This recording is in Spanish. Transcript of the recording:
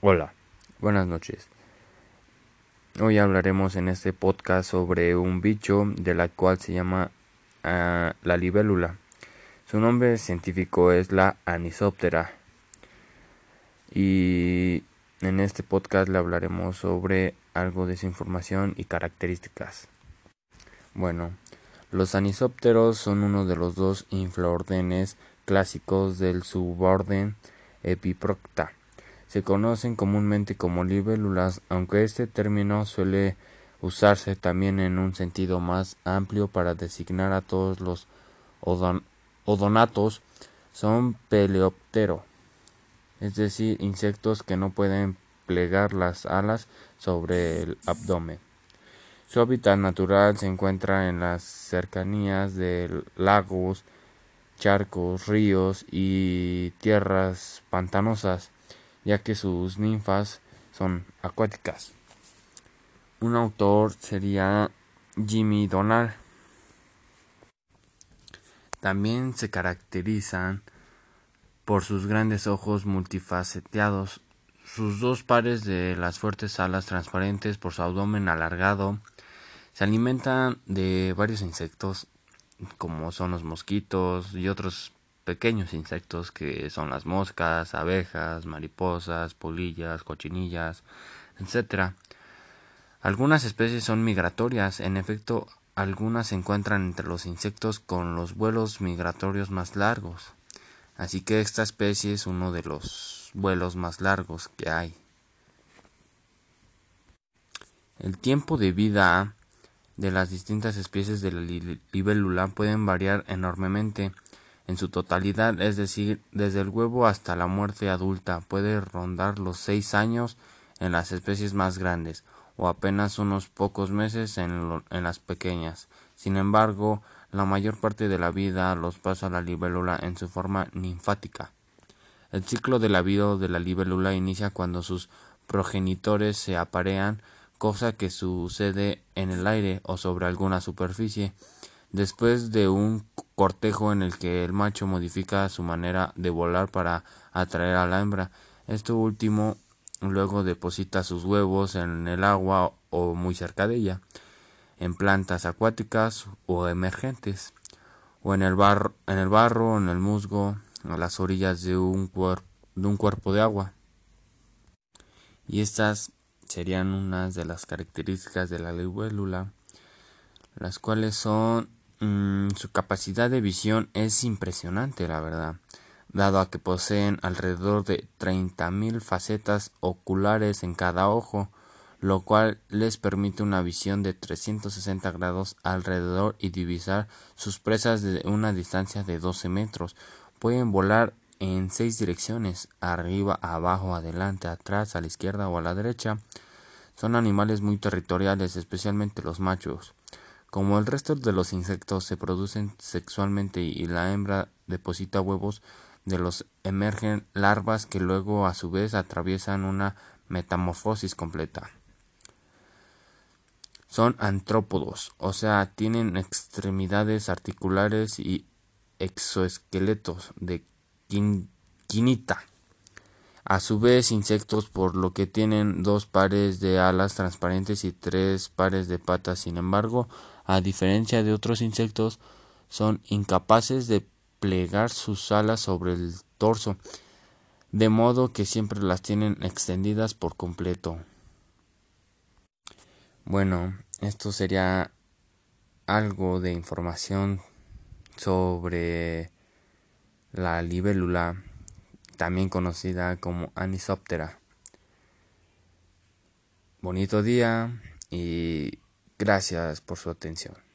Hola, buenas noches. Hoy hablaremos en este podcast sobre un bicho de la cual se llama uh, la libélula. Su nombre científico es la Anisoptera. Y en este podcast le hablaremos sobre algo de su información y características. Bueno, los anisópteros son uno de los dos infraórdenes clásicos del suborden Epiprocta se conocen comúnmente como libélulas, aunque este término suele usarse también en un sentido más amplio para designar a todos los odonatos, son peleóptero, es decir, insectos que no pueden plegar las alas sobre el abdomen. Su hábitat natural se encuentra en las cercanías de lagos, charcos, ríos y tierras pantanosas ya que sus ninfas son acuáticas. Un autor sería Jimmy Donald. También se caracterizan por sus grandes ojos multifaceteados, sus dos pares de las fuertes alas transparentes por su abdomen alargado. Se alimentan de varios insectos como son los mosquitos y otros pequeños insectos que son las moscas, abejas, mariposas, polillas, cochinillas, etc. Algunas especies son migratorias, en efecto, algunas se encuentran entre los insectos con los vuelos migratorios más largos, así que esta especie es uno de los vuelos más largos que hay. El tiempo de vida de las distintas especies de la libélula pueden variar enormemente en su totalidad, es decir, desde el huevo hasta la muerte adulta, puede rondar los seis años en las especies más grandes o apenas unos pocos meses en, las pequeñas. Sin embargo, la mayor parte de la vida los pasa la libélula en su forma ninfática. El ciclo de la vida de la libélula inicia cuando sus progenitores se aparean, cosa que sucede en el aire o sobre alguna superficie. Después de un cortejo en el que el macho modifica su manera de volar para atraer a la hembra, esto último luego deposita sus huevos en el agua o muy cerca de ella, en plantas acuáticas o emergentes, o en el, barro, en el barro, en el musgo, a las orillas de un, de un cuerpo de agua. Y estas serían unas de las características de la libélula, las cuales son Mm, su capacidad de visión es impresionante, la verdad, dado a que poseen alrededor de 30.000 facetas oculares en cada ojo, lo cual les permite una visión de 360 grados alrededor y divisar sus presas de una distancia de 12 metros. Pueden volar en seis direcciones, arriba, abajo, adelante, atrás, a la izquierda o a la derecha. Son animales muy territoriales, especialmente los machos. Como el resto de los insectos se producen sexualmente y la hembra deposita huevos, de los emergen larvas que luego a su vez atraviesan una metamorfosis completa. Son antrópodos, o sea, tienen extremidades articulares y exoesqueletos de quinita. A su vez, insectos por lo que tienen dos pares de alas transparentes y tres pares de patas. Sin embargo, a diferencia de otros insectos, son incapaces de plegar sus alas sobre el torso, de modo que siempre las tienen extendidas por completo. Bueno, esto sería algo de información sobre la libélula también conocida como Anisoptera. Bonito día y gracias por su atención.